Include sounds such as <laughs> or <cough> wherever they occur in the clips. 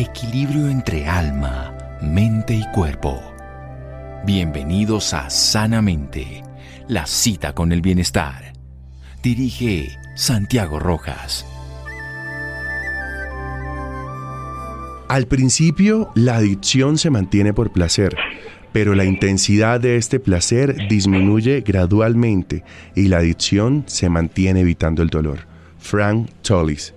Equilibrio entre alma, mente y cuerpo. Bienvenidos a Sanamente, la cita con el bienestar. Dirige Santiago Rojas. Al principio, la adicción se mantiene por placer, pero la intensidad de este placer disminuye gradualmente y la adicción se mantiene evitando el dolor. Frank Tollis.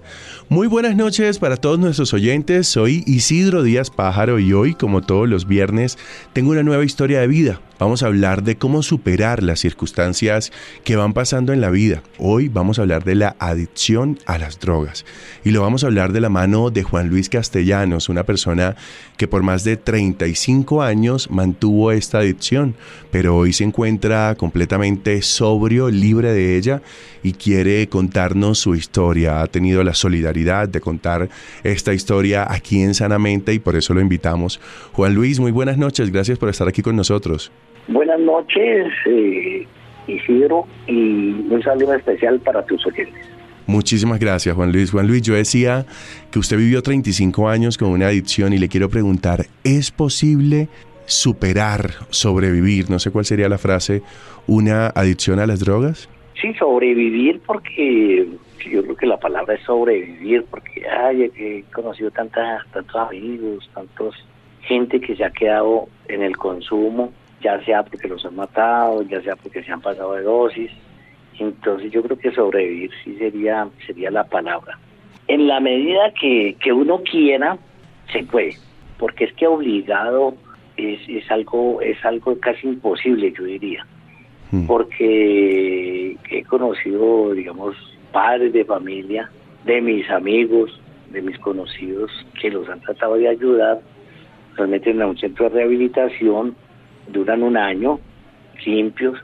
Muy buenas noches para todos nuestros oyentes. Soy Isidro Díaz Pájaro y hoy, como todos los viernes, tengo una nueva historia de vida. Vamos a hablar de cómo superar las circunstancias que van pasando en la vida. Hoy vamos a hablar de la adicción a las drogas. Y lo vamos a hablar de la mano de Juan Luis Castellanos, una persona que por más de 35 años mantuvo esta adicción, pero hoy se encuentra completamente sobrio, libre de ella y quiere contarnos su historia. Ha tenido la solidaridad de contar esta historia aquí en Sanamente y por eso lo invitamos. Juan Luis, muy buenas noches. Gracias por estar aquí con nosotros. Buenas noches, eh, Isidro, y un saludo especial para tus oyentes. Muchísimas gracias, Juan Luis. Juan Luis, yo decía que usted vivió 35 años con una adicción y le quiero preguntar, ¿es posible superar, sobrevivir, no sé cuál sería la frase, una adicción a las drogas? Sí, sobrevivir porque yo creo que la palabra es sobrevivir porque ay, he conocido tanta, tantos amigos, tantos gente que se ha quedado en el consumo, ya sea porque los han matado, ya sea porque se han pasado de dosis. Entonces yo creo que sobrevivir sí sería, sería la palabra. En la medida que, que uno quiera, se puede, porque es que obligado es, es algo, es algo casi imposible, yo diría. Porque he conocido, digamos, padres de familia, de mis amigos, de mis conocidos, que los han tratado de ayudar, los meten a un centro de rehabilitación, duran un año, limpios,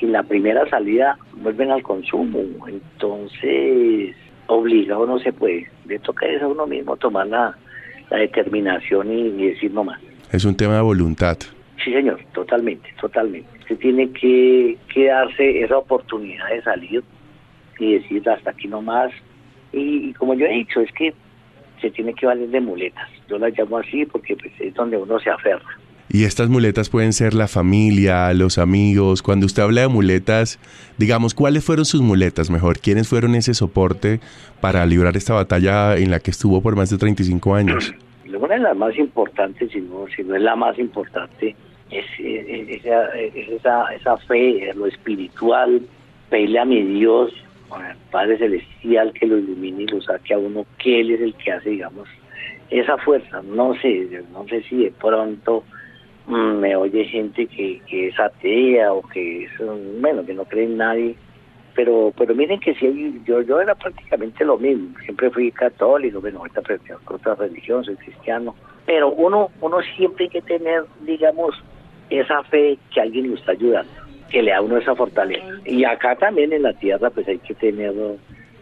y en la primera salida vuelven al consumo. Entonces, obligado no se puede. Le toca a uno mismo tomar la, la determinación y, y, decir no más. Es un tema de voluntad. Sí, señor, totalmente, totalmente. Se tiene que, que darse esa oportunidad de salir y decir hasta aquí no más. Y, y, como yo he dicho, es que se tiene que valer de muletas. Yo las llamo así porque pues, es donde uno se aferra. Y estas muletas pueden ser la familia, los amigos. Cuando usted habla de muletas, digamos, ¿cuáles fueron sus muletas mejor? ¿Quiénes fueron ese soporte para librar esta batalla en la que estuvo por más de 35 años? <clears throat> Una de las más importantes, si no, si no es la más importante, es, es, esa, es esa, esa fe, lo espiritual, pedirle a mi Dios, al Padre Celestial, que lo ilumine y lo saque a uno, que Él es el que hace, digamos, esa fuerza. No sé, no sé si de pronto me oye gente que, que es atea o que es, bueno, que no cree en nadie, pero pero miren que sí, yo yo era prácticamente lo mismo, siempre fui católico, bueno, ahorita pertenezco a otra religión, soy cristiano, pero uno uno siempre hay que tener, digamos, esa fe que alguien lo está ayudando, que le da uno esa fortaleza. Y acá también en la tierra pues hay que tener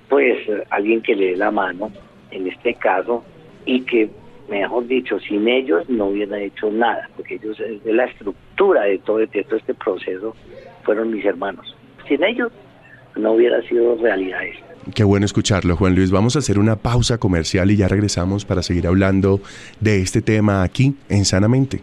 pues alguien que le dé la mano, en este caso, y que mejor dicho, sin ellos no hubieran hecho nada, porque ellos, de la estructura de todo, de todo este proceso, fueron mis hermanos. Sin ellos no hubiera sido realidad esto. Qué bueno escucharlo, Juan Luis. Vamos a hacer una pausa comercial y ya regresamos para seguir hablando de este tema aquí en Sanamente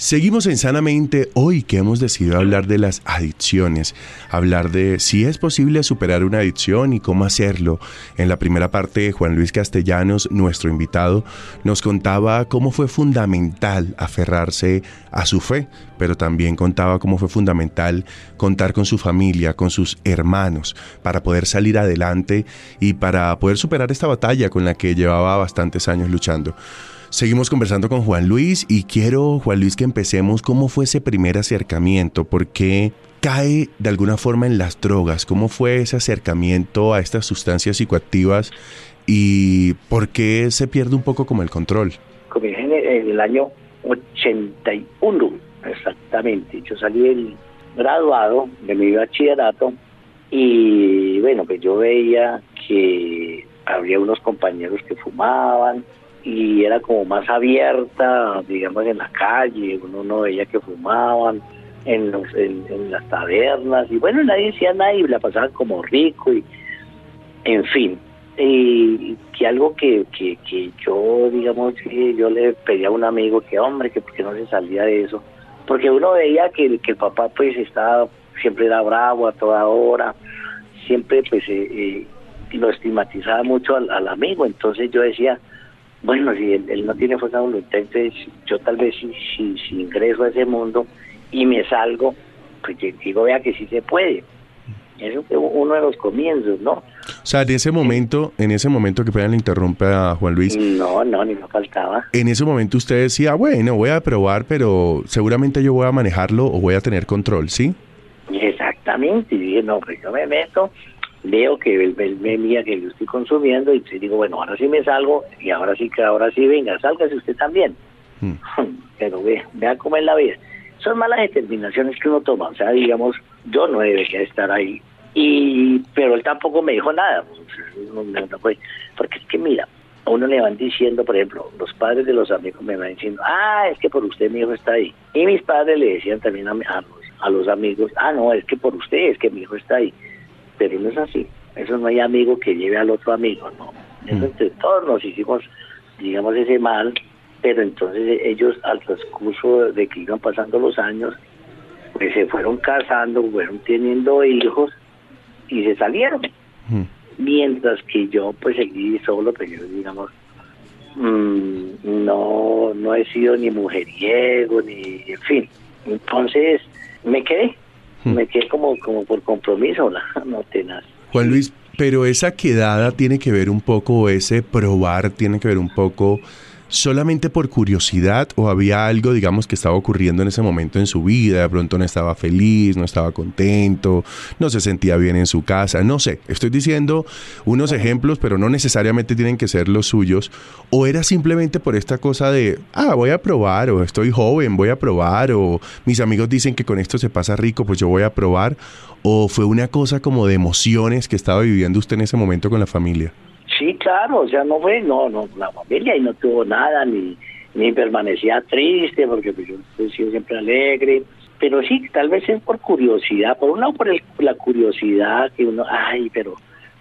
Seguimos en Sanamente hoy que hemos decidido hablar de las adicciones, hablar de si es posible superar una adicción y cómo hacerlo. En la primera parte, Juan Luis Castellanos, nuestro invitado, nos contaba cómo fue fundamental aferrarse a su fe, pero también contaba cómo fue fundamental contar con su familia, con sus hermanos, para poder salir adelante y para poder superar esta batalla con la que llevaba bastantes años luchando. Seguimos conversando con Juan Luis y quiero, Juan Luis, que empecemos. ¿Cómo fue ese primer acercamiento? ¿Por qué cae de alguna forma en las drogas? ¿Cómo fue ese acercamiento a estas sustancias psicoactivas y por qué se pierde un poco como el control? Comencé en el año 81, exactamente. Yo salí del graduado de mi bachillerato y bueno, pues yo veía que había unos compañeros que fumaban, y era como más abierta, digamos, en la calle, uno no veía que fumaban en, los, en, las tabernas, y bueno, nadie decía nada y la pasaban como rico, y en fin, y que algo que, que, que yo, digamos, yo le pedía a un amigo que, hombre, que por qué no se salía de eso, porque uno veía que, el papá pues estaba, siempre era bravo a toda hora, siempre pues eh, eh, lo estigmatizaba mucho al amigo, entonces yo decía, bueno, si él, no tiene fuerza voluntad, entonces yo tal vez si, si, ingreso a ese mundo y me salgo, pues digo, vea que sí se puede. Eso fue uno de los comienzos, ¿no? O sea, en ese momento, en ese momento que puedan le interrumpe a Juan Luis. No, no, ni no faltaba. En ese momento usted decía, bueno, voy a probar, pero seguramente yo voy a manejarlo o voy a tener control, ¿sí? Exactamente, y dije, no, pues yo me meto veo que él, me mía que yo estoy consumiendo y digo, bueno, ahora sí me salgo y ahora sí que ahora sí venga, sálgase usted también. Hmm. <laughs> Pero ve, vea cómo es la vida. Son malas determinaciones que uno toma, o sea, digamos, yo no debería estar ahí. Y, pero él tampoco me dijo nada, porque es que mira, a uno le van diciendo, por ejemplo, los padres de los amigos me van diciendo, ah, es que por usted mi hijo está ahí. Y mis padres le decían también a, a, a los amigos, ah, no, es que por usted, es que mi hijo está ahí pero no es así. Eso no hay amigo que lleve al otro amigo, ¿no? Eso mm. entre todos nos hicimos, digamos, ese mal, pero entonces ellos al transcurso de que iban pasando los años, pues se fueron casando, fueron teniendo hijos y se salieron. Mm. Mientras que yo pues seguí solo, pero yo digamos, mm, no, no he sido ni mujeriego, ni en fin. Entonces me quedé. Me quedé como, como por compromiso, <laughs> no tenaz. Juan Luis, pero esa quedada tiene que ver un poco, ese probar tiene que ver un poco solamente por curiosidad o había algo, digamos, que estaba ocurriendo en ese momento en su vida, de pronto no estaba feliz, no estaba contento, no se sentía bien en su casa, no sé, estoy diciendo unos ejemplos, pero no necesariamente tienen que ser los suyos, o era simplemente por esta cosa de, ah, voy a probar, o estoy joven, voy a probar, o mis amigos dicen que con esto se pasa rico, pues yo voy a probar, o fue una cosa como de emociones que estaba viviendo usted en ese momento con la familia. Claro, o sea, no fue, no, no, la familia y no tuvo nada, ni, ni permanecía triste, porque pues, yo he sido siempre alegre, pero sí, tal vez es por curiosidad, por un lado por la curiosidad, que uno, ay, pero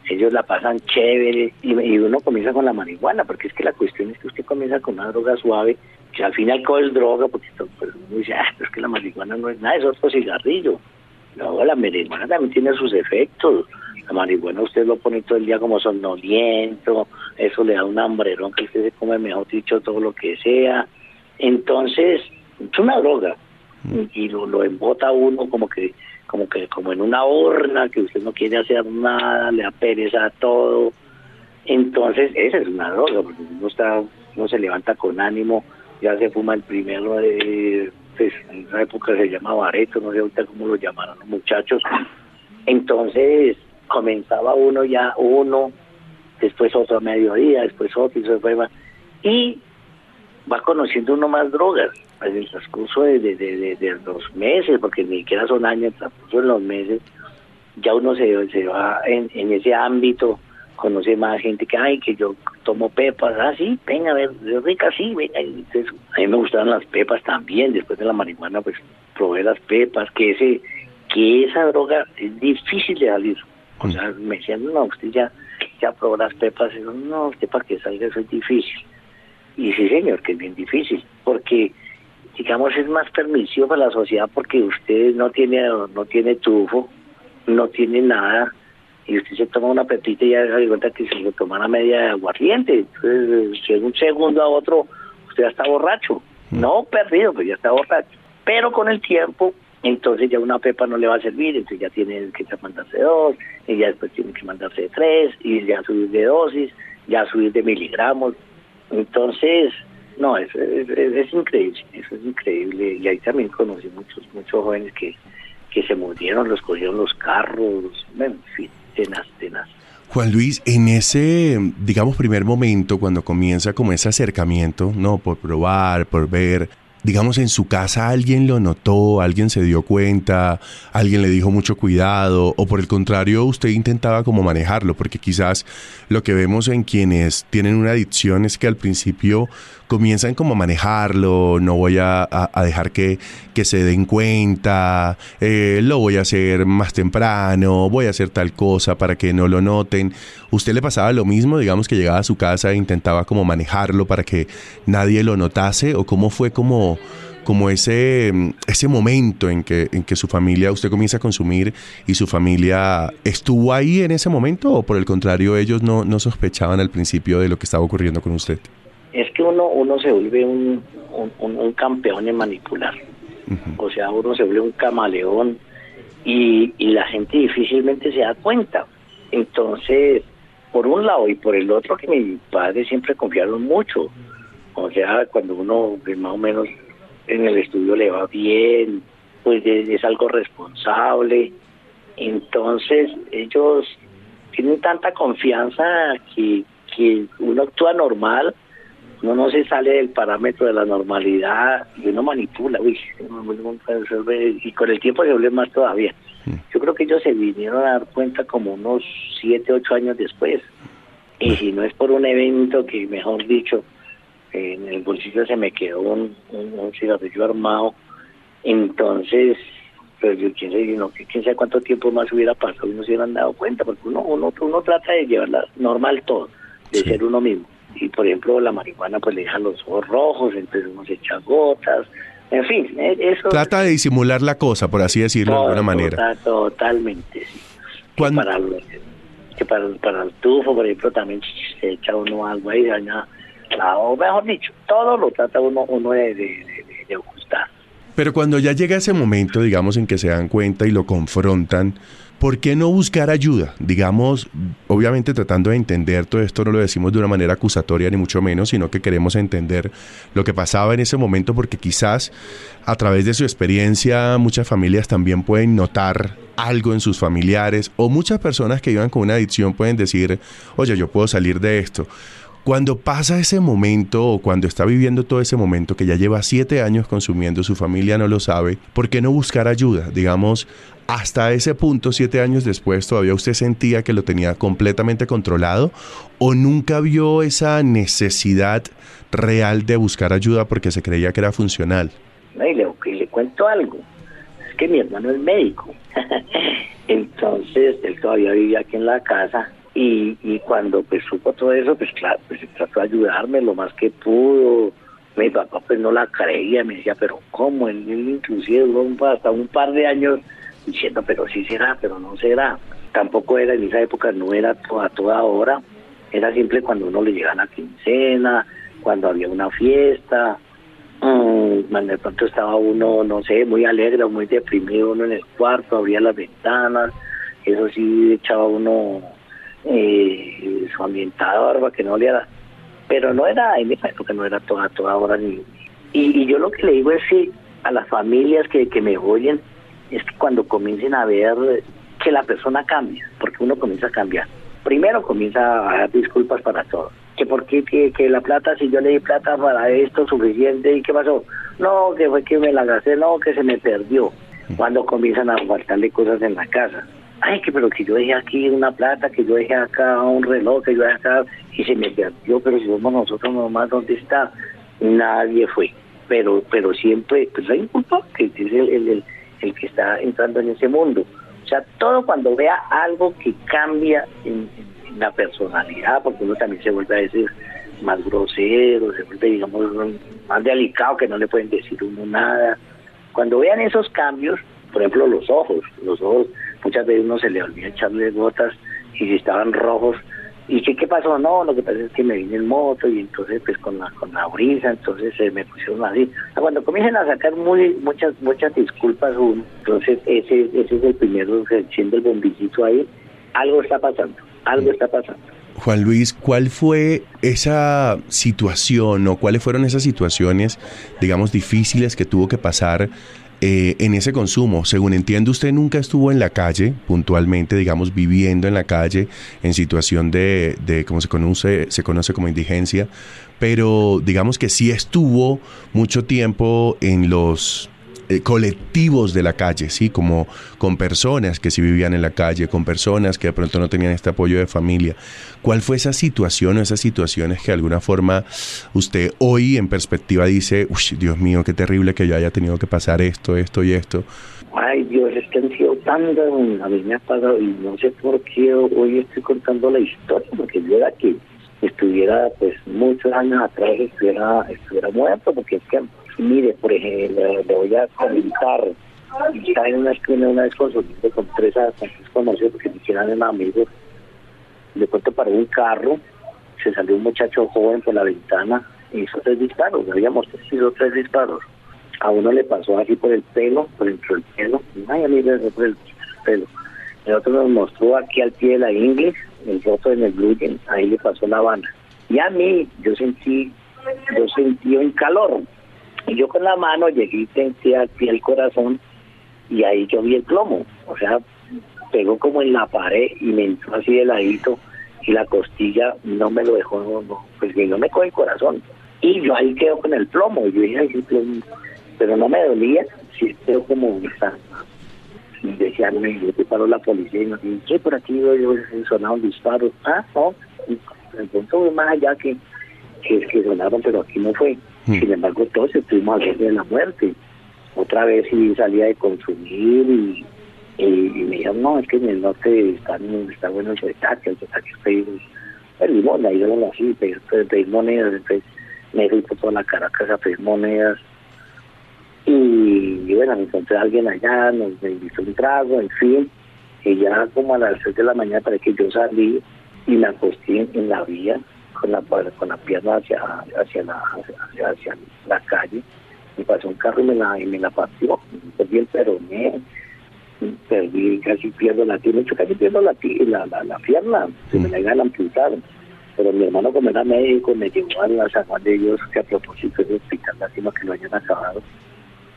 ellos la pasan chévere, y, uno comienza con la marihuana, porque es que la cuestión es que usted comienza con una droga suave, que al final con es droga, porque pues, uno dice, ah, pero es que la marihuana no es nada, es otro cigarrillo. Luego la marihuana también tiene sus efectos, la marihuana usted lo pone todo el día como somnoliento, eso le da un hambrerón que usted se come, mejor dicho, todo lo que sea. Entonces, es una droga mm. y lo, lo embota uno como que como que como en una horna que usted no quiere hacer nada, le da pereza todo. Entonces, esa es una droga, porque uno está, no se levanta con ánimo, ya se fuma el primero de pues, en esa época se llamaba bareto, no sé ahorita cómo lo llamaron los muchachos. Entonces, comenzaba uno ya, uno, después otro a mediodía, después otro, y se fue, y va conociendo uno más drogas en el transcurso de, de, de, los meses, porque ni siquiera son años, en transcurso de los meses, ya uno se, se va en, en ese ámbito, conoce más gente que, ay, que yo tomo pepas, ah, sí, venga, a ver, es rica, sí, venga. Entonces, a mí me gustaban las pepas también, después de la marihuana, pues probé las pepas, que ese que esa droga es difícil de salir. O sea, me decían, no, usted ya, ya probó las pepas. Y yo, no, usted para que salga eso es difícil. Y sí, señor, que es bien difícil, porque digamos es más permisivo para la sociedad porque usted no tiene no tiene tufo, no tiene nada y usted se toma una pepita y ya se da cuenta que se lo toma una media de aguardiente. Entonces, de un segundo a otro usted ya está borracho. No perdido, pero ya está borracho. Pero con el tiempo, entonces ya una pepa no le va a servir, entonces ya tiene que mandarse dos, y ya después tiene que mandarse tres, y ya subir de dosis, ya subir de miligramos. Entonces, no, es, es, es increíble, eso es increíble. Y ahí también conocí muchos, muchos jóvenes que, que se murieron, los cogieron los carros, en fin, Juan Luis, en ese, digamos, primer momento, cuando comienza como ese acercamiento, ¿no? Por probar, por ver, digamos, en su casa alguien lo notó, alguien se dio cuenta, alguien le dijo mucho cuidado, o por el contrario, usted intentaba como manejarlo, porque quizás lo que vemos en quienes tienen una adicción es que al principio comienzan como a manejarlo, no voy a, a, dejar que, que, se den cuenta, eh, lo voy a hacer más temprano, voy a hacer tal cosa para que no lo noten. ¿Usted le pasaba lo mismo? Digamos que llegaba a su casa e intentaba como manejarlo para que nadie lo notase, o cómo fue como como ese, ese momento en que, en que su familia, usted comienza a consumir y su familia estuvo ahí en ese momento o por el contrario ellos no, no sospechaban al principio de lo que estaba ocurriendo con usted? Es que uno uno se vuelve un, un, campeón en manipular. O sea, uno se vuelve un camaleón y, y la gente difícilmente se da cuenta. Entonces, por un lado y por el otro, que mis padres siempre confiaron mucho. O sea, cuando uno pues, más o menos en el estudio le va bien, pues es algo responsable. Entonces, ellos tienen tanta confianza que, que uno actúa normal uno no se sale del parámetro de la normalidad y uno manipula, uy, y con el tiempo se vuelve más todavía. Mm. Yo creo que ellos se vinieron a dar cuenta como unos siete, ocho años después. Y si no es por un evento que, mejor dicho, en el bolsillo se me quedó un, un, cigarrillo armado, entonces, pues yo quién sé, no, quién sabe cuánto tiempo más hubiera pasado y no se hubieran dado cuenta, porque uno, uno, uno trata de llevarla normal todo, de ser uno mismo y por ejemplo la marihuana pues le deja los ojos rojos, entonces uno se echa gotas, en fin, eh, eso... Trata de disimular la cosa, por así decirlo de alguna manera. totalmente, sí. Cuando... para, que para, para el tufo, por ejemplo, también se echa uno algo ahí, daña la, o mejor dicho, todo lo trata uno, uno de, de, de ocultar. Pero cuando ya llega ese momento, digamos, en que se dan cuenta y lo confrontan, ¿por qué no buscar ayuda? Digamos, obviamente tratando de entender todo esto, no lo decimos de una manera acusatoria ni mucho menos, sino que queremos entender lo que pasaba en ese momento porque quizás a través de su experiencia muchas familias también pueden notar algo en sus familiares o muchas personas que vivan con una adicción pueden decir, oye, yo puedo salir de esto. Cuando pasa ese momento o cuando está viviendo todo ese momento que ya lleva siete años consumiendo, su familia no lo sabe, ¿por qué no buscar ayuda? Digamos, hasta ese punto, siete años después, todavía usted sentía que lo tenía completamente controlado o nunca vio esa necesidad real de buscar ayuda porque se creía que era funcional. No, y le, le cuento algo, es que mi hermano es médico, <laughs> entonces él todavía vivía aquí en la casa y, y cuando pues supo todo eso, pues claro, pues trató de ayudarme lo más que pudo. Mi papá pues no la creía, me decía, pero ¿cómo? Él, inclusive duró hasta un par de años diciendo, pero sí será, pero no será. Tampoco era en esa época, no era a toda hora, era siempre cuando uno le llegaba la quincena, cuando había una fiesta, mmm, de pronto estaba uno, no sé, muy alegre o muy deprimido uno en el cuarto, abría las ventanas, eso sí echaba uno eh, su ambientador para que no le pero no era en esa época no era toda toda hora ni y, yo lo que le digo es que a las familias que, que me oyen es que cuando comiencen a ver que la persona cambia porque uno comienza a cambiar. Primero comienza a dar disculpas para todo. Que por qué que, la plata si yo le di plata para esto suficiente y qué pasó no que fue que me la gasté no que se me perdió. Cuando comienzan a faltarle cosas en la casa. Ay, que pero que yo dejé aquí una plata, que yo dejé acá un reloj, que yo dejé acá, y se me perdió, pero si somos nosotros nomás, ¿dónde está? Nadie fue. Pero pero siempre, pues hay un culpable, que es el, el, el, que está entrando en ese mundo. sea, todo cuando vea algo que cambia en, en la personalidad, porque uno también se vuelve a decir más grosero, se vuelve, digamos, más delicado, que no le pueden decir uno nada. Cuando vean esos cambios, por ejemplo, los ojos, los ojos, muchas veces uno se le olvida echarle gotas y si estaban rojos, ¿y qué, qué pasó? No, lo que pasa es que me vine en moto y entonces pues con la, con la brisa, entonces se me pusieron así. Cuando comiencen a sacar muy muchas muchas disculpas uno, entonces ese, ese es el primero, siendo el bombillito ahí, algo está pasando, algo está pasando. Juan Luis, ¿cuál fue esa situación o cuáles fueron esas situaciones, digamos, difíciles que tuvo que pasar eh, en ese consumo? Según entiendo, usted nunca estuvo en la calle, puntualmente, digamos, viviendo en la calle, en situación de, de como se conoce, se conoce como indigencia, pero digamos que sí estuvo mucho tiempo en los eh, colectivos de la calle, ¿sí? Como con personas que sí vivían en la calle, con personas que de pronto no tenían este apoyo de familia. ¿Cuál fue esa situación o esas situaciones que de alguna forma usted hoy en perspectiva dice, uy, Dios mío, qué terrible que yo haya tenido que pasar esto, esto y esto? Ay, Dios, es que han sido tantas, a mí me ha pasado y no sé por qué hoy estoy contando la historia, porque yo era que estuviera, pues, muchos años atrás estuviera, estuviera muerto, porque es que Mire, por ejemplo, le voy a comentar. Estaba en una esquina una vez consumiendo con tres conocidos porque ni siquiera eran amigos. De pronto paró un carro, se salió un muchacho joven por la ventana y hizo tres disparos. Habíamos sido tres disparos. A uno le pasó así por el pelo, por dentro del pelo. Ay, a mí le por el pelo. El otro nos mostró aquí al pie de la inglés, el roto en el blue ahí le pasó la banda. Y a mí, yo sentí, yo sentí un calor, y yo con la mano llegué y pie el corazón y ahí yo vi el plomo. O sea, pegó como en la pared y me entró así de ladito y la costilla no me lo dejó, no, pues que no me coge el corazón. Y yo ahí quedo con el plomo. Y yo dije, Ay, plomo. pero no me dolía, sí quedó como y decía, me paró la policía y nos dice, ¿qué por aquí yo, sonaron disparos? Ah, no, el punto fue más allá que, que, que sonaron, pero aquí no fue. Sin embargo, todos estuvimos al borde de la muerte. Otra vez sí salía de consumir y, me dijeron, no, es que en el norte están, está bueno el retaque, el retaque es pedir, perdimos, la íbamos así, pedir, pedir monedas, entonces me fui por toda la Caracas a pedir monedas. Y, bueno, me encontré a alguien allá, nos me invitó un trago, en fin, y ya como a las 6 de la mañana para que yo salí y me acosté en la vía con la, con la pierna hacia, hacia, la, hacia, hacia la calle. Me pasó un carro y me la, y me la partió. Perdí el peroné, perdí, casi pierdo la pierna, casi pierdo la, la, la, pierna, se me la iban a amputar. Pero mi hermano, como era médico, me llevó a la San Juan de Dios, que a propósito del hospital lástima que lo hayan acabado,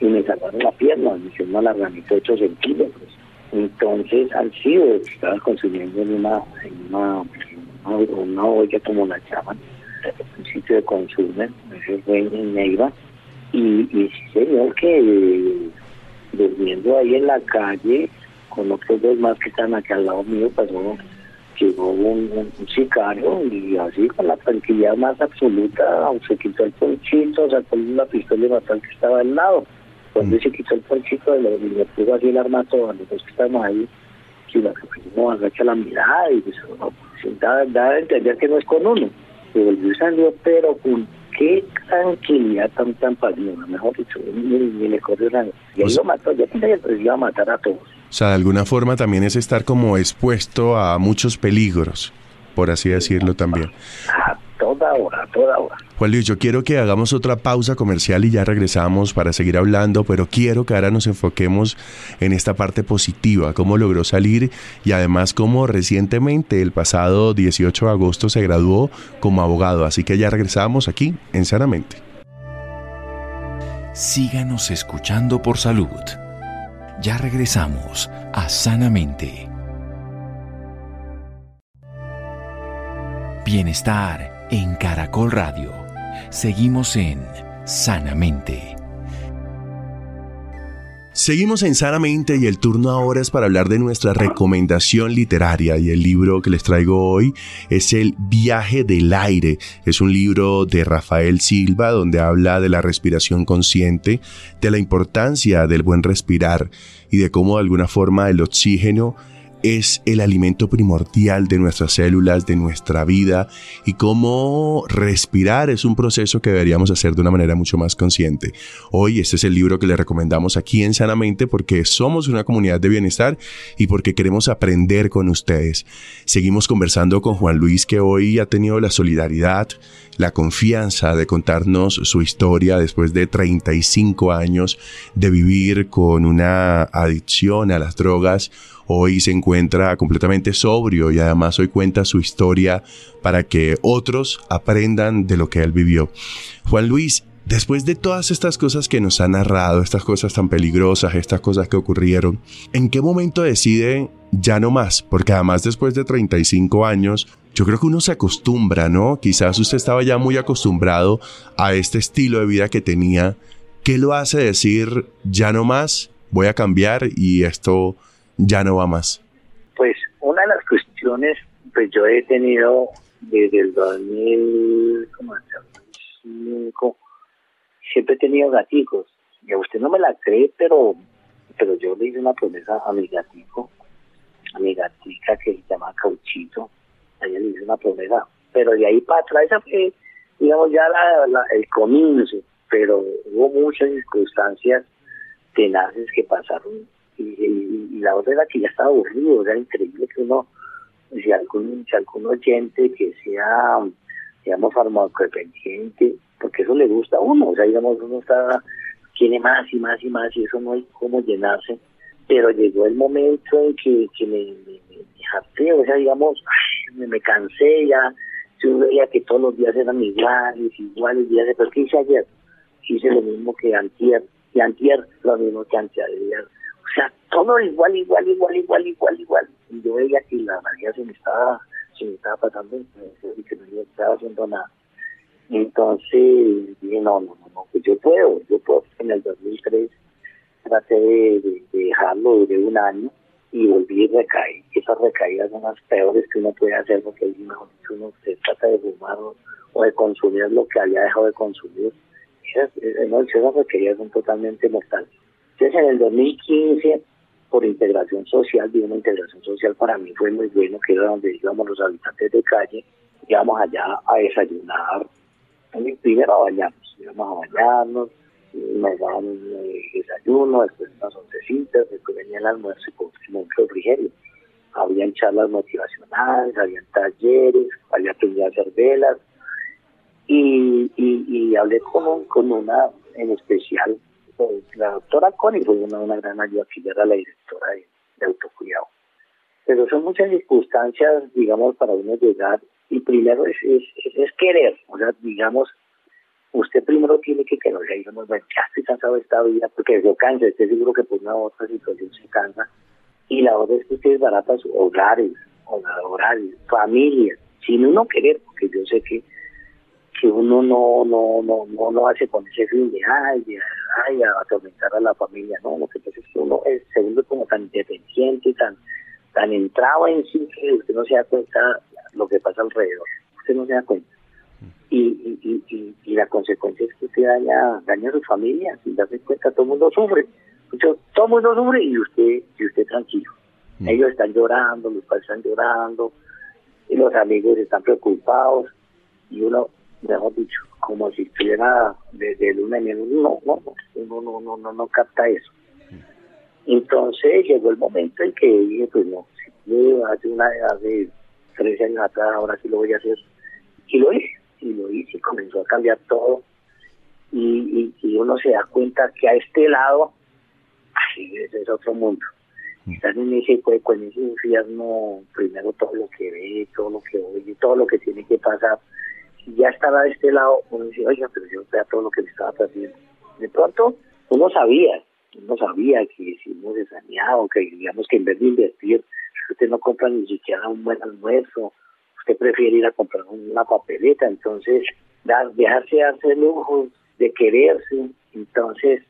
y me salvaron la pierna, me hicieron una largamita de 8 centímetros. Entonces, al sido, estaba consumiendo en una, en una una olla como la llaman, un sitio de consumo, fue en Neiva, y, y sí señor que durmiendo ahí en la calle, con otros dos más que están aquí al lado mío, pasó, llegó un, un, sicario y así con la tranquilidad más absoluta, se quitó el ponchito, sacó la pistola y mató que estaba al lado. Cuando se quitó el ponchito y le puso así el arma a todos los que estamos ahí, y la que fuimos agacha la mirada y no, da, da a entender que no es con uno. Se volvió salió, pero con qué tranquilidad tan tan padrina, mejor dicho, ni, le corrió nada. Y ahí lo mató, ya pensé que iba a matar a todos. O sea, de alguna forma también es estar como expuesto a muchos peligros, por así decirlo también. Toda hora, toda hora. Juan Luis, yo quiero que hagamos otra pausa comercial y ya regresamos para seguir hablando, pero quiero que ahora nos enfoquemos en esta parte positiva, cómo logró salir y además cómo recientemente, el pasado 18 de agosto, se graduó como abogado. Así que ya regresamos aquí en Sanamente. Síganos escuchando por salud. Ya regresamos a Sanamente. Bienestar en Caracol Radio. Seguimos en Sanamente. Seguimos en Sanamente y el turno ahora es para hablar de nuestra recomendación literaria y el libro que les traigo hoy es El viaje del aire. Es un libro de Rafael Silva donde habla de la respiración consciente, de la importancia del buen respirar y de cómo de alguna forma el oxígeno es el alimento primordial de nuestras células, de nuestra vida y cómo respirar es un proceso que deberíamos hacer de una manera mucho más consciente. Hoy este es el libro que le recomendamos aquí en Sanamente porque somos una comunidad de bienestar y porque queremos aprender con ustedes. Seguimos conversando con Juan Luis que hoy ha tenido la solidaridad, la confianza de contarnos su historia después de 35 años de vivir con una adicción a las drogas hoy se encuentra completamente sobrio y además hoy cuenta su historia para que otros aprendan de lo que él vivió. Juan Luis, después de todas estas cosas que nos ha narrado, estas cosas tan peligrosas, estas cosas que ocurrieron, ¿en qué momento decide ya no más? Porque además después de 35 años, yo creo que uno se acostumbra, ¿no? Quizás usted estaba ya muy acostumbrado a este estilo de vida que tenía. ¿Qué lo hace decir ya no más? Voy a cambiar y esto ya no va más? Pues una de las cuestiones, pues yo he tenido desde el 2005, siempre he tenido gaticos. Y a usted no me la cree, pero pero yo le hice una promesa a mi gatico, a mi gatica que se llama Cauchito, a ella le hice una promesa, pero de ahí para atrás fue, digamos, ya la, el comienzo, pero hubo muchas circunstancias tenaces que pasaron y, la otra era que ya estaba aburrido, era increíble que uno, si algún, si algún oyente que sea, digamos, farmacodependiente, porque eso le gusta a uno, o sea, digamos, uno está, tiene más y más y más y eso no hay cómo llenarse, pero llegó el momento en que, que me, me, o sea, digamos, me, me cansé ya, yo veía que todos los días eran iguales, iguales días, pero ¿qué hice ayer? Hice lo mismo que antier, y antier lo mismo que antier, o sea, todo igual, igual, igual, igual, igual, igual. Y yo veía que la María se me estaba, se me estaba pasando y que no estaba haciendo nada. Entonces dije, no, no, no, pues yo puedo, yo puedo. En el 2003 traté de, dejarlo, duré un año y volví a recaer. Esas recaídas son las peores que uno puede hacer porque mejor uno se trata de fumar o, de consumir lo que había dejado de consumir. Esas, esas recaídas son totalmente mortales. Entonces, en el 2015, por integración social, vi una integración social para mí fue muy bueno, que era donde íbamos los habitantes de calle, íbamos allá a desayunar, primero a bañarnos, íbamos a bañarnos, nos daban un eh, desayuno, después unas oncecitas, después venía el almuerzo y con un refrigerio. Habían charlas motivacionales, habían talleres, había a hacer velas, y, y, y hablé con, con una en especial pues, la doctora Connie fue una, una gran ayuda, que era la directora de, autocuidado. Pero son muchas circunstancias, digamos, para uno llegar. Y primero es, es, querer, o sea, digamos, usted primero tiene que querer, digamos, ya estoy cansado de esta vida, porque yo cansa, estoy seguro que por una otra situación se cansa. Y la otra es que ustedes barata sus hogares, hogares, familias, sin uno querer, porque yo sé que que uno no no no no lo hace con ese fin de ay, ay a atormentar a la familia no lo que pasa es que uno es, se vuelve como tan independiente tan tan entrado en sí que usted no se da cuenta lo que pasa alrededor usted no se da cuenta. Y, y, y, y la consecuencia es que usted daña daña a su familia sin darse cuenta todo el mundo sufre. Todo el mundo sufre y usted y usted tranquilo. Mm. ellos están llorando los padres están llorando y los amigos están preocupados y uno mejor dicho, como si estuviera desde luna en no, no, no, no, no, no, no capta eso. Entonces llegó el momento en que dije, pues no, si hace una de 13 años atrás, ahora sí lo voy a hacer. Y lo hice, y lo hice, y comenzó a cambiar todo. Y, y, uno se da cuenta que a este lado, así es, es otro mundo. Están en ese cueco, en ese infierno, primero todo lo que ve, todo lo que oye, todo lo que tiene que pasar ya estaba de este lado, uno dice, oiga, pero yo vea todo lo que le estaba haciendo. De pronto, uno sabía, uno sabía que si uno se saneaba, que digamos que en vez de invertir, usted no compra ni siquiera un buen almuerzo, usted prefiere ir a comprar una papeleta, entonces dar, dejarse hacer lujos de quererse, entonces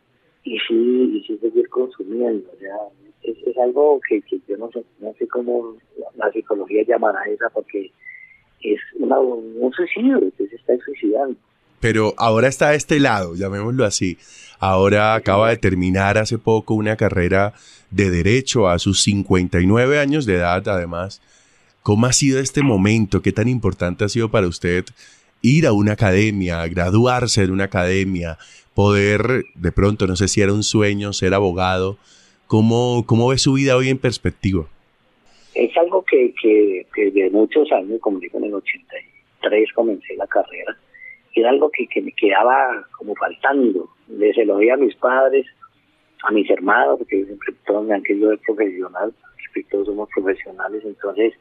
y sí, y sí seguir consumiendo. Sea, es, es algo que, que, yo no sé, no sé cómo la psicología llamará esa, porque es una, un suicidio, usted se está suicidando. Pero ahora está a este lado, llamémoslo así. Ahora acaba de terminar hace poco una carrera de derecho a sus 59 años de edad, además. ¿Cómo ha sido este momento? ¿Qué tan importante ha sido para usted ir a una academia, graduarse en una academia, poder, de pronto, no sé si era un sueño, ser abogado? ¿Cómo, cómo ve su vida hoy en perspectiva? Es algo que, que, que de muchos años, como digo, en el 83 comencé la carrera, era algo que, que me quedaba como faltando. Les elogía a mis padres, a mis hermanos, porque siempre todos me han querido ver profesional, todos somos profesionales, entonces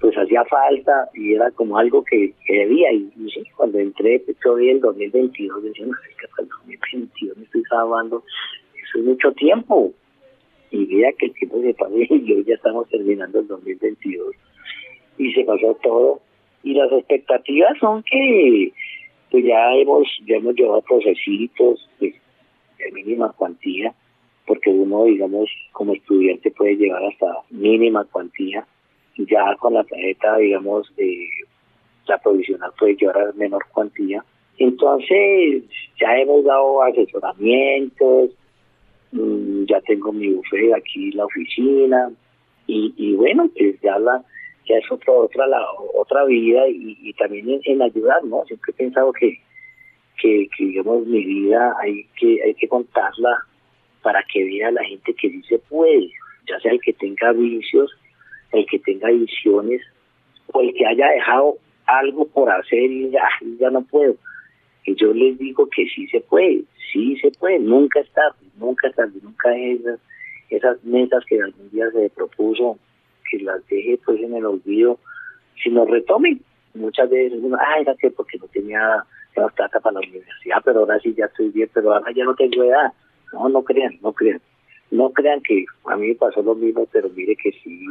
pues hacía falta y era como algo que, que debía. Y, sí, cuando entré, todavía el 2022, decía, no, es que hasta el 2022 me estoy grabando, eso es mucho tiempo. Y vea que el tiempo se pasó y hoy ya estamos terminando el 2022 y se pasó todo. Y las expectativas son que pues ya hemos, ya hemos llevado procesitos de mínima cuantía, porque uno, digamos, como estudiante puede llegar hasta mínima cuantía, ya con la tarjeta, digamos, la provisional puede llevar a menor cuantía. Entonces, ya hemos dado asesoramientos, mm, ya tengo mi buffet aquí la oficina, y, y bueno, pues ya la ya es otra otra la, otra vida y, también en, ayudar no siempre he pensado que, que, digamos mi vida hay que hay que contarla para que vea la gente que sí puede ya sea el que tenga vicios el que tenga visiones o el que haya dejado algo por hacer y ya, ya no puedo y yo les digo que sí se puede sí se puede nunca es nunca es tarde nunca es esas, esas metas que algún día se propuso que las deje pues en el olvido, si nos retomen. Muchas veces uno, ay, era que porque no tenía plata para la universidad, pero ahora sí ya estoy bien, pero ahora ya no tengo edad. No, no crean, no crean. No crean que a mí me pasó lo mismo, pero mire que sí.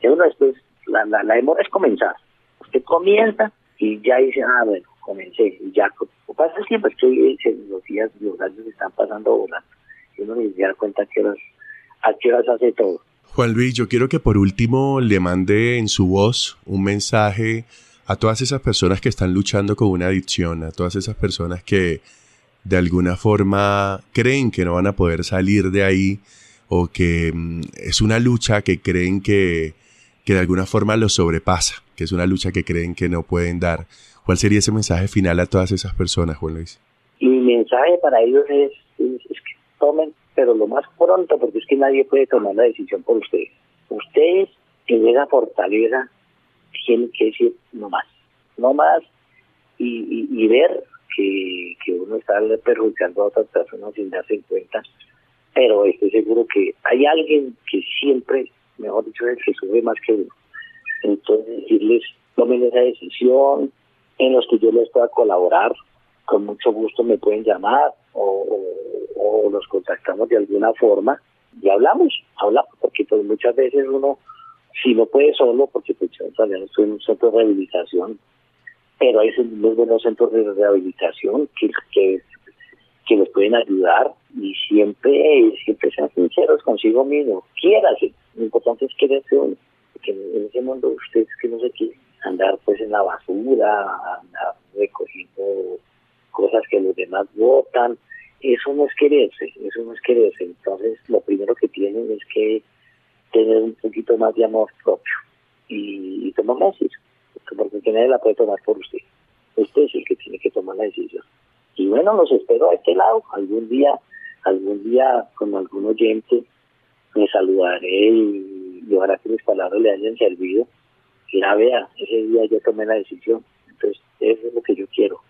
Ya uno después, la, la, la demora es comenzar. Usted comienza y ya dice, ah, bueno, comencé. Y ya, pasa siempre, estoy los días, los años están pasando volando. Y uno se da cuenta que a qué hace todo. Juan Luis, yo quiero que por último le mande en su voz un mensaje a todas esas personas que están luchando con una adicción, a todas esas personas que de alguna forma creen que no van a poder salir de ahí o que mm, es una lucha que creen que, que de alguna forma los sobrepasa, que es una lucha que creen que no pueden dar. ¿Cuál sería ese mensaje final a todas esas personas, Juan Luis? Mi mensaje para ellos es, que tomen pero lo más pronto, porque es que nadie puede tomar la decisión por ustedes. Ustedes en esa fortaleza tienen que decir no más, no más, y, y, ver que, que uno está perjudicando a otras personas sin darse cuenta, pero estoy seguro que hay alguien que siempre, mejor dicho, es que sube más que uno. Entonces decirles, tomen esa decisión, en los que yo les pueda colaborar, con mucho gusto me pueden llamar o, los contactamos de alguna forma y hablamos, hablamos, porque pues muchas veces uno, si no puede solo, porque pues yo estoy en un centro de rehabilitación, pero hay muy buenos centros de rehabilitación que, que, que les pueden ayudar y siempre, siempre sean sinceros consigo mismo, quiérase, lo importante es quererse uno, porque en ese mundo ustedes que no se quieren andar pues en la basura, andar recogiendo cosas que los demás votan, eso no es quererse, eso no es quererse. Entonces, lo primero que tienen es que tener un poquito más de amor propio y, tomar la decisión, porque nadie la puede tomar por usted. Usted es el que tiene que tomar la decisión. Y bueno, los espero a este lado. Algún día, algún día con algún oyente me saludaré y, y ojalá que mis palabras le hayan servido. La vea, ese día yo tomé la decisión. Entonces, eso es lo que yo quiero.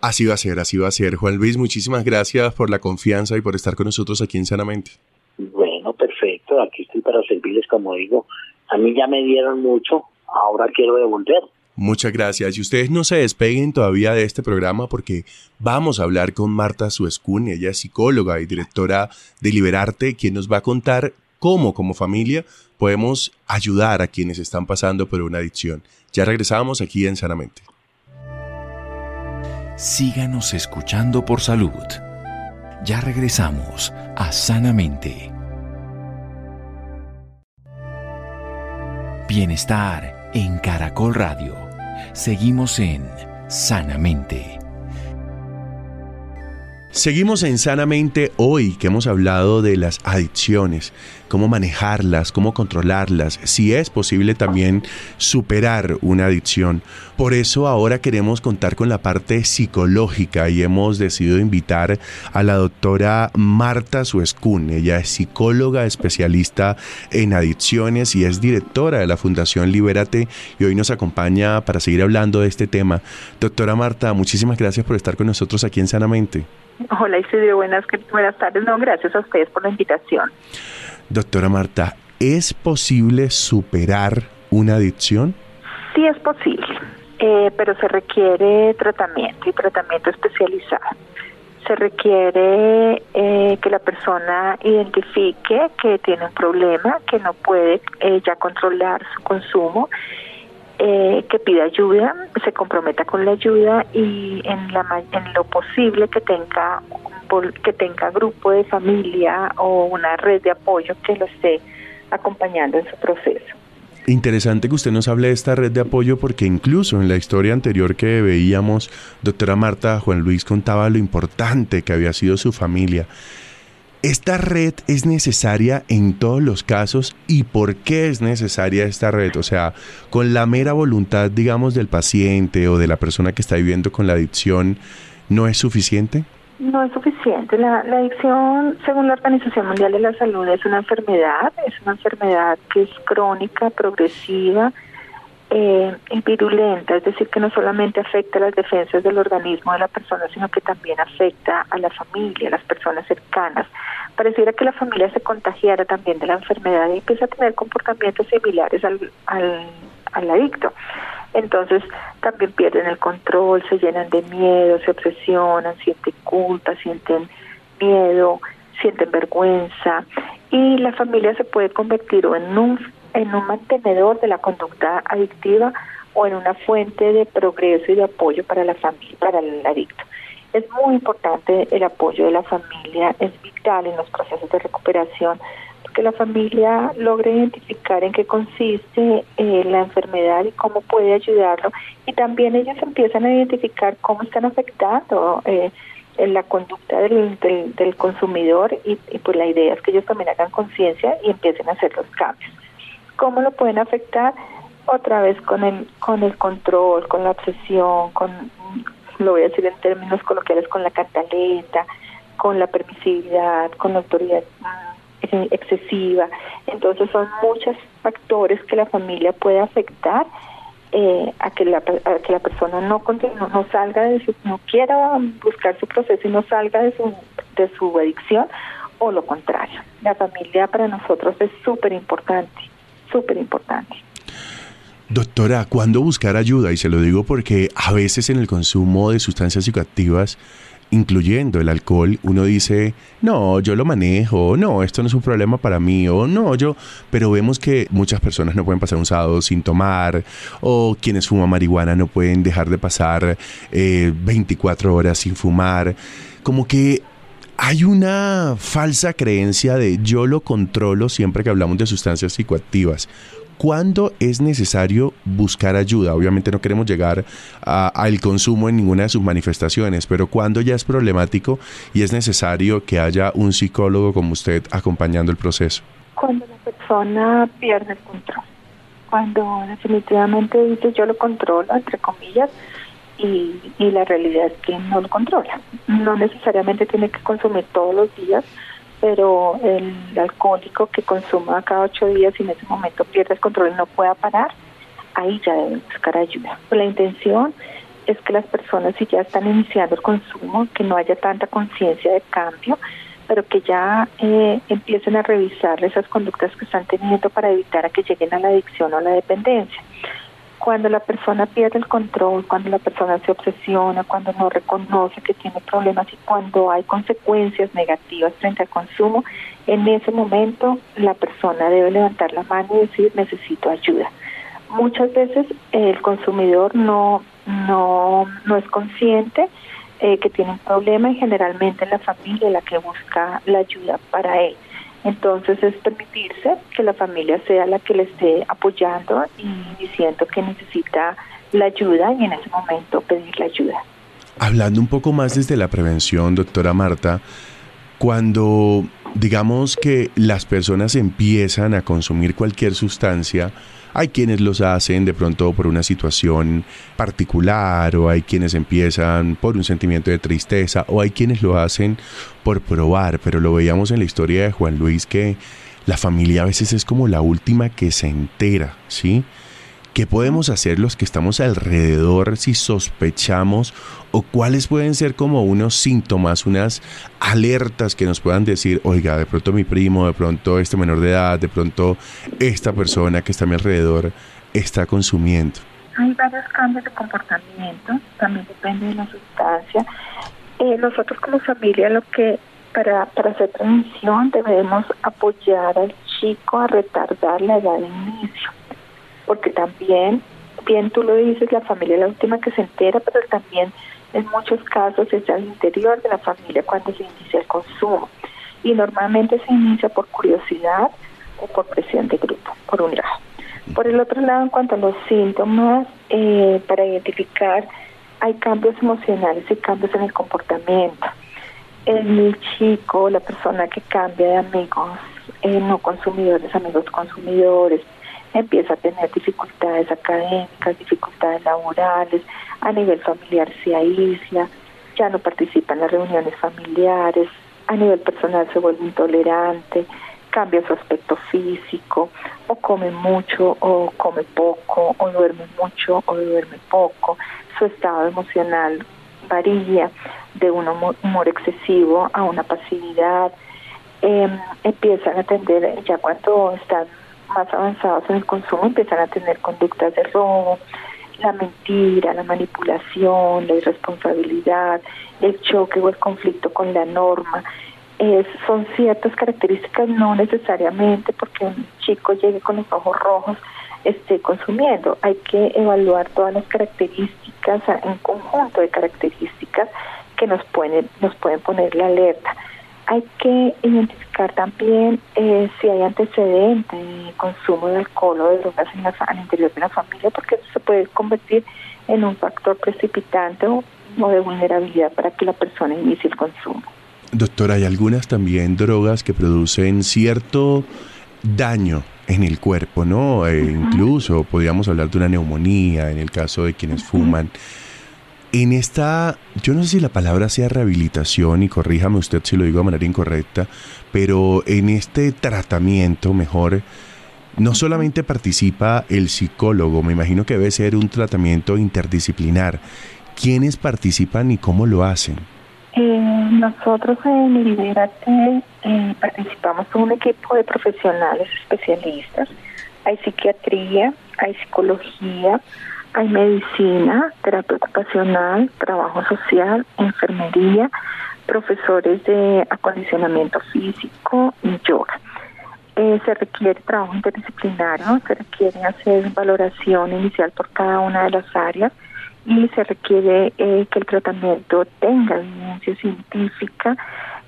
Así va a ser, así va a ser. Juan Luis, muchísimas gracias por la confianza y por estar con nosotros aquí en Sanamente. Bueno, perfecto. Aquí estoy para servirles, como digo. A mí ya me dieron mucho, ahora quiero devolver. Muchas gracias. Y ustedes no se despeguen todavía de este programa porque vamos a hablar con Marta Suescun. Ella es psicóloga y directora de Liberarte, quien nos va a contar cómo como familia podemos ayudar a quienes están pasando por una adicción. Ya regresamos aquí en Sanamente síganos escuchando por salud. Ya regresamos a Sanamente. Bienestar en Caracol Radio. Seguimos en Sanamente. Seguimos en Sanamente hoy que hemos hablado de las adicciones, cómo manejarlas, cómo controlarlas, si es posible también superar una adicción. Por eso ahora queremos contar con la parte psicológica y hemos decidido invitar a la doctora Marta Suescún. Ella es psicóloga especialista en adicciones y es directora de la Fundación Libérate y hoy nos acompaña para seguir hablando de este tema. Doctora Marta, muchísimas gracias por estar con nosotros aquí en Sanamente. Hola Isidro, buenas, buenas tardes. No, gracias a ustedes por la invitación. Doctora Marta, ¿es posible superar una adicción? Sí es posible, eh, pero se requiere tratamiento y tratamiento especializado. Se requiere eh, que la persona identifique que tiene un problema, que no puede eh, ya controlar su consumo eh, que pida ayuda, se comprometa con la ayuda y en, la, en lo posible que tenga que tenga grupo de familia o una red de apoyo que lo esté acompañando en su proceso. Interesante que usted nos hable de esta red de apoyo porque incluso en la historia anterior que veíamos, doctora Marta, Juan Luis contaba lo importante que había sido su familia. ¿Esta red es necesaria en todos los casos y por qué es necesaria esta red? O sea, con la mera voluntad, digamos, del paciente o de la persona que está viviendo con la adicción, ¿no es suficiente? No es suficiente. La, adicción, según la Organización Mundial de la Salud, es una enfermedad, es una enfermedad que es crónica, progresiva eh, y virulenta, es decir, que no solamente afecta a las defensas del organismo de la persona, sino que también afecta a la familia, a las personas cercanas pareciera que la familia se contagiara también de la enfermedad y empieza a tener comportamientos similares al, al, adicto. Entonces también pierden el control, se llenan de miedo, se obsesionan, sienten culpa, sienten miedo, sienten vergüenza y la familia se puede convertir en un en un mantenedor de la conducta adictiva o en una fuente de progreso y de apoyo para la familia, para el adicto. Es muy importante el apoyo de la familia, es vital en los procesos de recuperación, que la familia logre identificar en qué consiste eh, la enfermedad y cómo puede ayudarlo. Y también ellos empiezan a identificar cómo están afectando eh, en la conducta del, del, consumidor y, y, pues la idea es que ellos también hagan conciencia y empiecen a hacer los cambios. ¿Cómo lo pueden afectar? Otra vez con el, con el control, con la obsesión, con lo voy a decir en términos coloquiales, con la cantaleta, con la permisividad, con la autoridad eh, excesiva. Entonces son muchos factores que la familia puede afectar eh, a que la que la persona no salga de su no quiera buscar su proceso y no salga de su de su adicción o lo contrario. La familia para nosotros es súper importante, súper importante. Doctora, ¿cuándo buscar ayuda? Y se lo digo porque a veces en el consumo de sustancias psicoactivas, incluyendo el alcohol, uno dice, no, yo lo manejo, no, esto no es un problema para mí, o no, yo, pero vemos que muchas personas no pueden pasar un sábado sin tomar, o quienes fuman marihuana no pueden dejar de pasar 24 eh, horas sin fumar, como que hay una falsa creencia de yo lo controlo siempre que hablamos de sustancias psicoactivas. ¿Cuándo es necesario buscar ayuda? Obviamente no queremos llegar al consumo en ninguna de sus manifestaciones, pero ¿cuándo ya es problemático y es necesario que haya un psicólogo como usted acompañando el proceso? Cuando la persona pierde el control, cuando definitivamente dice yo lo controlo, entre comillas, y, y la realidad es que no lo controla. No necesariamente tiene que consumir todos los días, pero el alcohólico que consuma cada ocho días y en ese momento pierde el control y no pueda parar, ahí ya deben buscar ayuda. La intención es que las personas si ya están iniciando el consumo, que no haya tanta conciencia de cambio, pero que ya eh, empiecen a revisar esas conductas que están teniendo para evitar a que lleguen a la adicción o a la dependencia cuando la persona pierde el control, cuando la persona se obsesiona, cuando no reconoce que tiene problemas y cuando hay consecuencias negativas frente al consumo, en ese momento la persona debe levantar la mano y decir necesito ayuda. Muchas veces el consumidor no no no es consciente eh, que tiene un problema y generalmente la familia la que busca la ayuda para él. Entonces es permitirse que la familia sea la que le esté apoyando y diciendo que necesita la ayuda y en ese momento pedir la ayuda. Hablando un poco más desde la prevención, doctora Marta, cuando digamos que las personas empiezan a consumir cualquier sustancia, hay quienes los hacen de pronto por una situación particular o hay quienes empiezan por un sentimiento de tristeza o hay quienes lo hacen por probar, pero lo veíamos en la historia de Juan Luis que la familia a veces es como la última que se entera, ¿sí? ¿Qué podemos hacer los que estamos alrededor si sospechamos o cuáles pueden ser como unos síntomas, unas alertas que nos puedan decir, oiga, de pronto mi primo, de pronto este menor de edad, de pronto esta persona que está a mi alrededor está consumiendo? Hay varios cambios de comportamiento, también depende de la sustancia. Eh, nosotros como familia lo que para, para hacer prevención debemos apoyar al chico a retardar la edad de inicio porque también, bien tú lo dices, la familia es la última que se entera, pero también en muchos casos es al interior de la familia cuando se inicia el consumo. Y normalmente se inicia por curiosidad o por presión de grupo, por un lado. Por el otro lado, en cuanto a los síntomas, eh, para identificar, hay cambios emocionales y cambios en el comportamiento. El chico, la persona que cambia de amigos eh, no consumidores, amigos consumidores, empieza a tener dificultades académicas, dificultades laborales, a nivel familiar se aísla, ya no participa en las reuniones familiares, a nivel personal se vuelve intolerante, cambia su aspecto físico, o come mucho o come poco, o duerme mucho o duerme poco, su estado emocional varía de un humor excesivo a una pasividad, eh, empiezan a atender ya cuando están más avanzados en el consumo empiezan a tener conductas de robo, la mentira, la manipulación, la irresponsabilidad, el choque o el conflicto con la norma. son ciertas características, no necesariamente porque un chico llegue con los ojos rojos esté consumiendo. Hay que evaluar todas las características, un conjunto de características que nos pueden, nos pueden poner la alerta. Hay que identificar también eh, si hay antecedentes de consumo de alcohol o de drogas en la, al interior de la familia, porque eso se puede convertir en un factor precipitante o, de vulnerabilidad para que la persona inicie el consumo. Doctora, hay algunas también drogas que producen cierto daño en el cuerpo, ¿no? E incluso podríamos hablar de una neumonía en el caso de quienes fuman. En esta, yo no sé si la palabra sea rehabilitación y corríjame usted si lo digo de manera incorrecta, pero en este tratamiento mejor no solamente participa el psicólogo, me imagino que debe ser un tratamiento interdisciplinar. ¿Quiénes participan y cómo lo hacen? Eh, nosotros en Liberate eh, participamos en un equipo de profesionales especialistas. Hay psiquiatría, hay psicología, hay medicina, terapia ocupacional, trabajo social, enfermería, profesores de acondicionamiento físico y yoga. Eh, se requiere trabajo interdisciplinario, se requiere hacer valoración inicial por cada una de las áreas y se requiere eh, que el tratamiento tenga evidencia científica,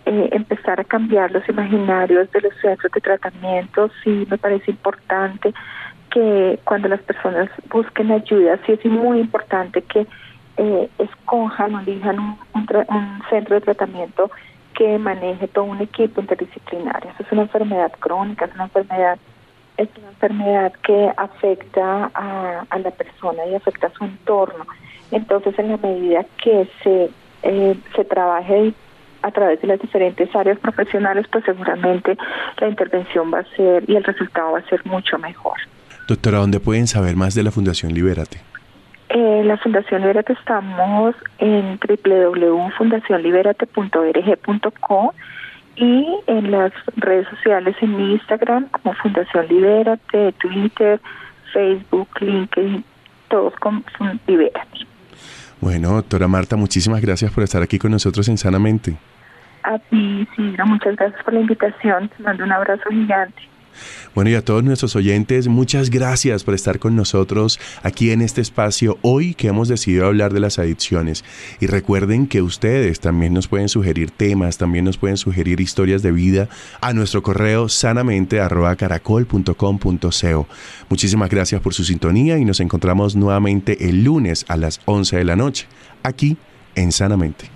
eh, empezar a cambiar los imaginarios de los centros de tratamiento, sí me parece importante que cuando las personas busquen ayuda, sí es muy importante que eh, escojan o elijan un, centro de tratamiento que maneje todo un equipo interdisciplinario. Eso es una enfermedad crónica, es una enfermedad es una enfermedad que afecta a, a la persona y afecta a su entorno. Entonces, en la medida que se, eh, se trabaje a través de las diferentes áreas profesionales, pues seguramente la intervención va a ser y el resultado va a ser mucho mejor. Doctora, ¿dónde pueden saber más de la Fundación Libérate? Eh, la Fundación Libérate estamos en www.fundacionliberate.org.co y en las redes sociales en Instagram como Fundación Libérate, Twitter, Facebook, LinkedIn, todos con Libérate. Bueno, doctora Marta, muchísimas gracias por estar aquí con nosotros en Sanamente. A ti, sí, muchas gracias por la invitación. Te mando un abrazo gigante. Bueno, y a todos nuestros oyentes, muchas gracias por estar con nosotros aquí en este espacio hoy que hemos decidido hablar de las adicciones. Y recuerden que ustedes también nos pueden sugerir temas, también nos pueden sugerir historias de vida a nuestro correo sanamente.caracol.com.co. Muchísimas gracias por su sintonía y nos encontramos nuevamente el lunes a las 11 de la noche, aquí en Sanamente.